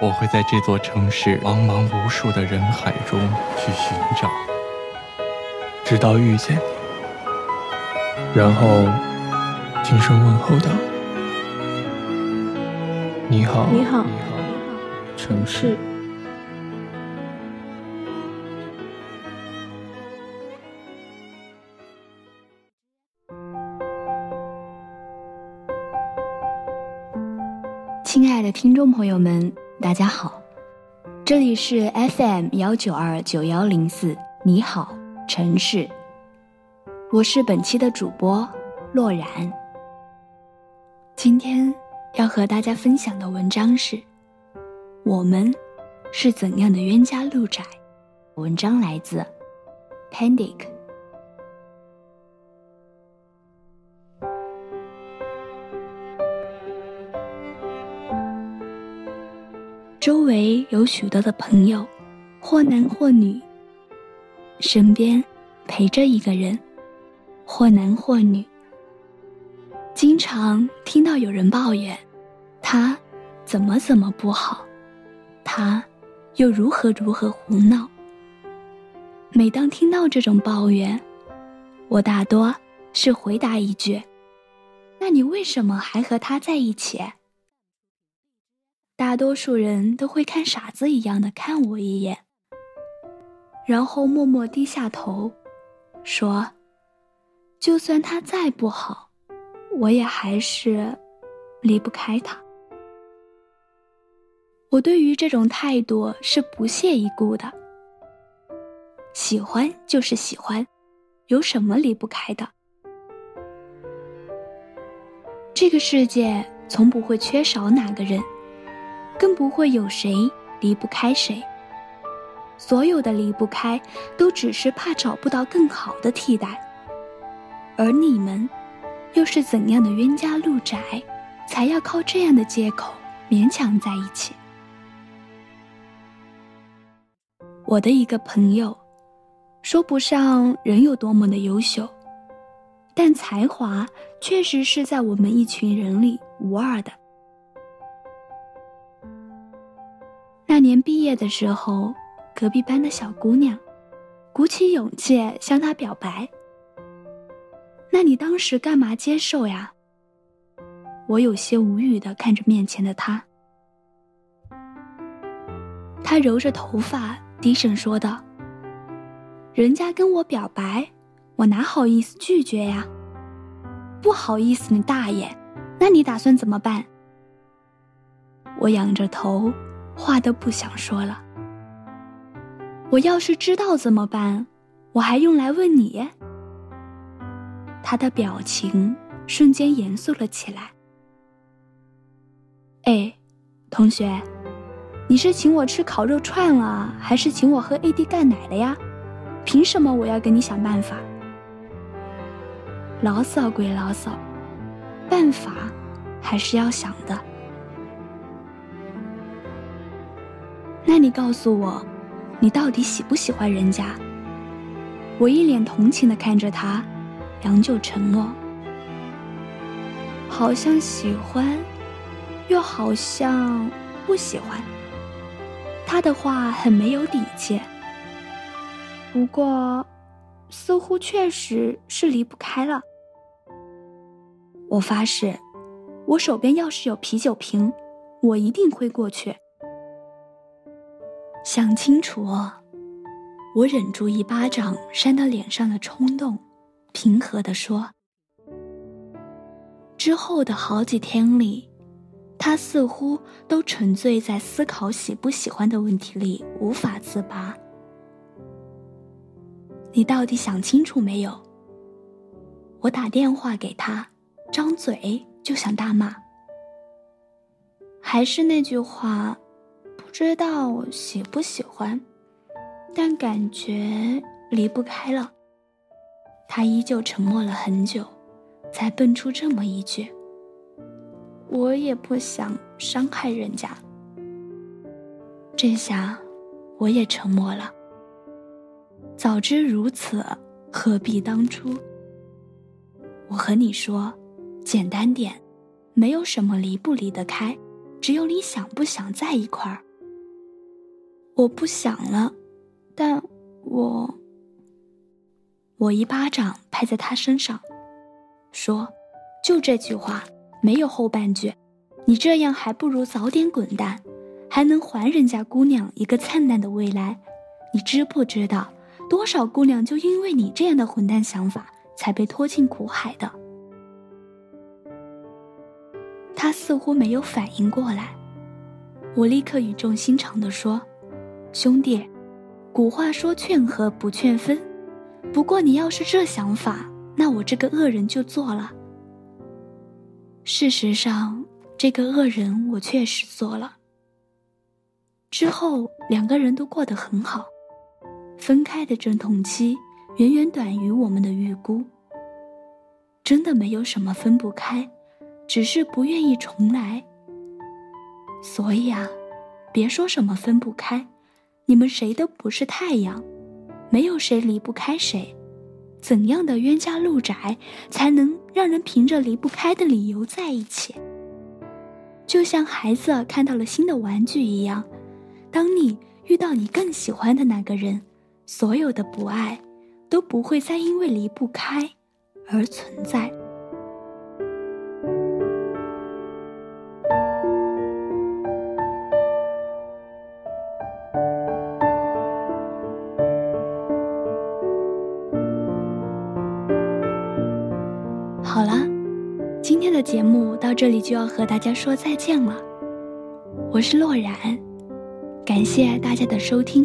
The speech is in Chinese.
我会在这座城市茫茫无数的人海中去寻找，直到遇见你，然后轻声问候道：“你好，你好，城市。”亲爱的听众朋友们，大家好，这里是 FM 幺九二九幺零四，你好城市，我是本期的主播洛然。今天要和大家分享的文章是：我们是怎样的冤家路窄？文章来自 Pandic。周围有许多的朋友，或男或女。身边陪着一个人，或男或女。经常听到有人抱怨，他怎么怎么不好，他又如何如何胡闹。每当听到这种抱怨，我大多是回答一句：“那你为什么还和他在一起？”大多数人都会看傻子一样的看我一眼，然后默默低下头，说：“就算他再不好，我也还是离不开他。”我对于这种态度是不屑一顾的。喜欢就是喜欢，有什么离不开的？这个世界从不会缺少哪个人。更不会有谁离不开谁。所有的离不开，都只是怕找不到更好的替代。而你们，又是怎样的冤家路窄，才要靠这样的借口勉强在一起？我的一个朋友，说不上人有多么的优秀，但才华确实是在我们一群人里无二的。年毕业的时候，隔壁班的小姑娘鼓起勇气向他表白。那你当时干嘛接受呀？我有些无语的看着面前的他。他揉着头发，低声说道：“人家跟我表白，我哪好意思拒绝呀？不好意思，你大爷！那你打算怎么办？”我仰着头。话都不想说了。我要是知道怎么办，我还用来问你？他的表情瞬间严肃了起来。哎，同学，你是请我吃烤肉串了，还是请我喝 AD 钙奶了呀？凭什么我要给你想办法？牢骚归牢骚，办法还是要想的。那你告诉我，你到底喜不喜欢人家？我一脸同情的看着他，良久沉默。好像喜欢，又好像不喜欢。他的话很没有底气。不过，似乎确实是离不开了。我发誓，我手边要是有啤酒瓶，我一定会过去。想清楚，我忍住一巴掌扇到脸上的冲动，平和地说。之后的好几天里，他似乎都沉醉在思考喜不喜欢的问题里，无法自拔。你到底想清楚没有？我打电话给他，张嘴就想大骂。还是那句话。不知道喜不喜欢，但感觉离不开了。他依旧沉默了很久，才蹦出这么一句：“我也不想伤害人家。”这下，我也沉默了。早知如此，何必当初？我和你说，简单点，没有什么离不离得开，只有你想不想在一块儿。我不想了，但我……我一巴掌拍在他身上，说：“就这句话，没有后半句。你这样还不如早点滚蛋，还能还人家姑娘一个灿烂的未来。你知不知道，多少姑娘就因为你这样的混蛋想法？”才被拖进苦海的。他似乎没有反应过来，我立刻语重心长地说：“兄弟，古话说劝和不劝分，不过你要是这想法，那我这个恶人就做了。事实上，这个恶人我确实做了。之后两个人都过得很好，分开的阵痛期。”远远短于我们的预估。真的没有什么分不开，只是不愿意重来。所以啊，别说什么分不开，你们谁都不是太阳，没有谁离不开谁。怎样的冤家路窄，才能让人凭着离不开的理由在一起？就像孩子看到了新的玩具一样，当你遇到你更喜欢的那个人，所有的不爱。都不会再因为离不开而存在。好了，今天的节目到这里就要和大家说再见了。我是洛然，感谢大家的收听。